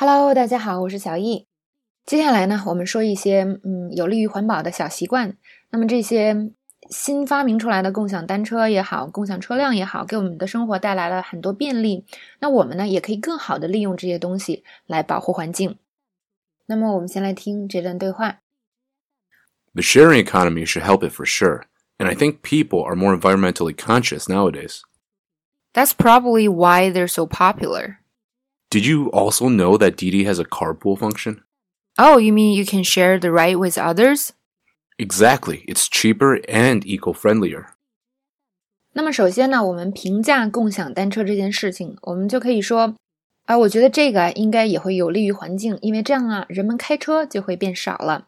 Hello，大家好，我是小易。接下来呢，我们说一些嗯有利于环保的小习惯。那么这些新发明出来的共享单车也好，共享车辆也好，给我们的生活带来了很多便利。那我们呢，也可以更好的利用这些东西来保护环境。那么我们先来听这段对话。The sharing economy should help it for sure, and I think people are more environmentally conscious nowadays. That's probably why they're so popular. Did you also know that Didi has a carpool function? Oh, you mean you can share the ride with others? Exactly. It's cheaper and eco-friendlier. 那么首先呢，我们评价共享单车这件事情，我们就可以说，啊，我觉得这个应该也会有利于环境，因为这样啊，人们开车就会变少了。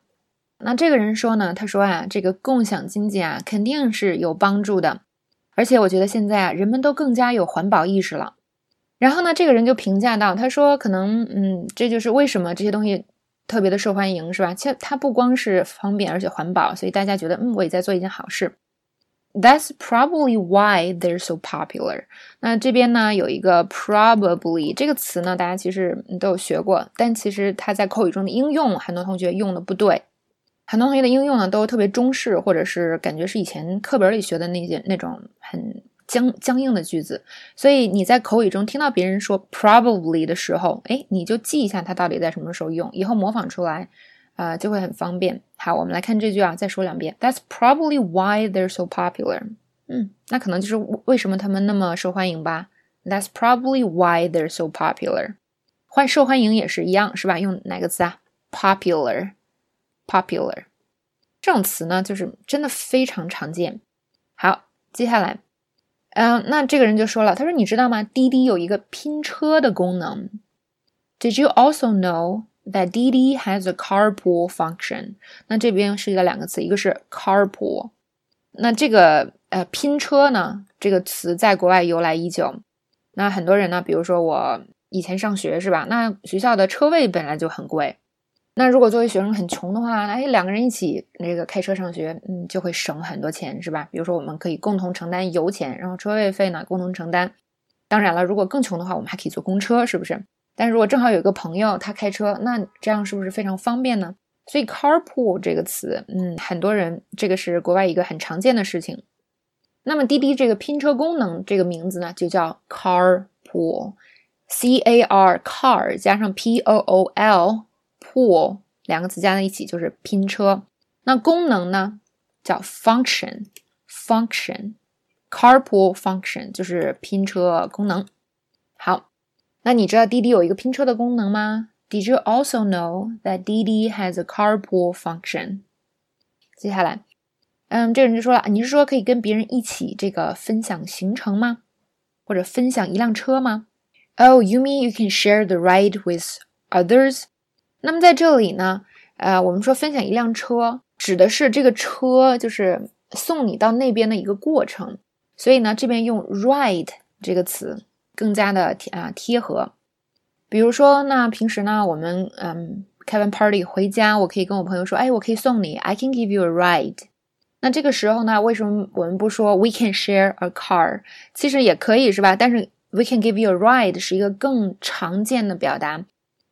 那这个人说呢，他说啊，这个共享经济啊，肯定是有帮助的，而且我觉得现在啊，人们都更加有环保意识了。 然后呢，这个人就评价到，他说：“可能，嗯，这就是为什么这些东西特别的受欢迎，是吧？其实它不光是方便，而且环保，所以大家觉得，嗯，我也在做一件好事。That's probably why they're so popular。那这边呢，有一个 probably 这个词呢，大家其实都有学过，但其实它在口语中的应用，很多同学用的不对。很多同学的应用呢，都特别中式，或者是感觉是以前课本里学的那些那种很。”僵僵硬的句子，所以你在口语中听到别人说 probably 的时候，哎，你就记一下它到底在什么时候用，以后模仿出来，啊，就会很方便。好，我们来看这句啊，再说两遍。That's probably why they're so popular。嗯，那可能就是为什么他们那么受欢迎吧。That's probably why they're so popular。欢受欢迎也是一样，是吧？用哪个词啊？Popular，popular 这种词呢，就是真的非常常见。好，接下来。嗯，那这个人就说了，他说：“你知道吗？滴滴有一个拼车的功能。Did you also know that Didi has a carpool function？那这边涉及到两个词，一个是 carpool。那这个呃拼车呢，这个词在国外由来已久。那很多人呢，比如说我以前上学是吧？那学校的车位本来就很贵。”那如果作为学生很穷的话，哎，两个人一起那个开车上学，嗯，就会省很多钱，是吧？比如说我们可以共同承担油钱，然后车位费呢共同承担。当然了，如果更穷的话，我们还可以坐公车，是不是？但如果正好有一个朋友他开车，那这样是不是非常方便呢？所以 carpool 这个词，嗯，很多人这个是国外一个很常见的事情。那么滴滴这个拼车功能这个名字呢，就叫 carpool，c a r car 加上 p o o l。pool 两个词加在一起就是拼车，那功能呢叫 function，function，carpool function 就是拼车功能。好，那你知道滴滴有一个拼车的功能吗？Did you also know that Didi has a carpool function？接下来，嗯，这个人就说了，你是说可以跟别人一起这个分享行程吗？或者分享一辆车吗？Oh, you mean you can share the ride with others? 那么在这里呢，呃，我们说分享一辆车，指的是这个车就是送你到那边的一个过程。所以呢，这边用 ride 这个词更加的贴啊贴合。比如说，那平时呢，我们嗯开完 party 回家，我可以跟我朋友说，哎，我可以送你，I can give you a ride。那这个时候呢，为什么我们不说 we can share a car？其实也可以是吧？但是 we can give you a ride 是一个更常见的表达。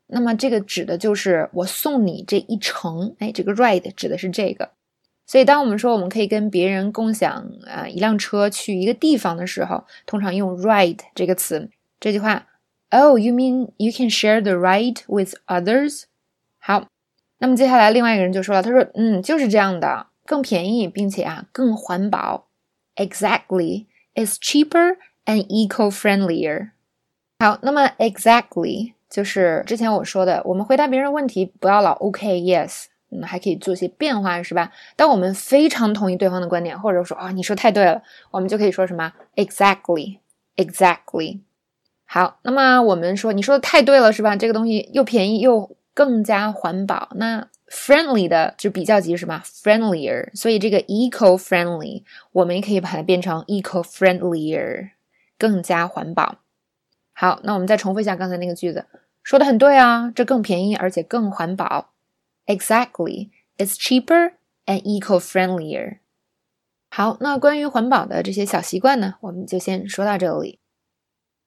那么这个指的就是我送你这一程，哎，这个 ride 指的是这个。所以当我们说我们可以跟别人共享啊一辆车去一个地方的时候，通常用 ride 这个词。这句话，Oh, you mean you can share the ride with others？好，那么接下来另外一个人就说了，他说，嗯，就是这样的，更便宜，并且啊更环保。Exactly, it's cheaper and eco-friendlier。好，那么 exactly。就是之前我说的，我们回答别人问题不要老 OK yes，嗯，还可以做些变化，是吧？当我们非常同意对方的观点，或者说啊，你说太对了，我们就可以说什么 exactly exactly。好，那么我们说你说的太对了，是吧？这个东西又便宜又更加环保，那 friendly 的就比较级什么 friendlier，所以这个 eco friendly 我们也可以把它变成 eco friendlier，更加环保。好，那我们再重复一下刚才那个句子。说的很对啊，这更便宜而且更环保。Exactly, it's cheaper and eco-friendlier. 好，那关于环保的这些小习惯呢，我们就先说到这里。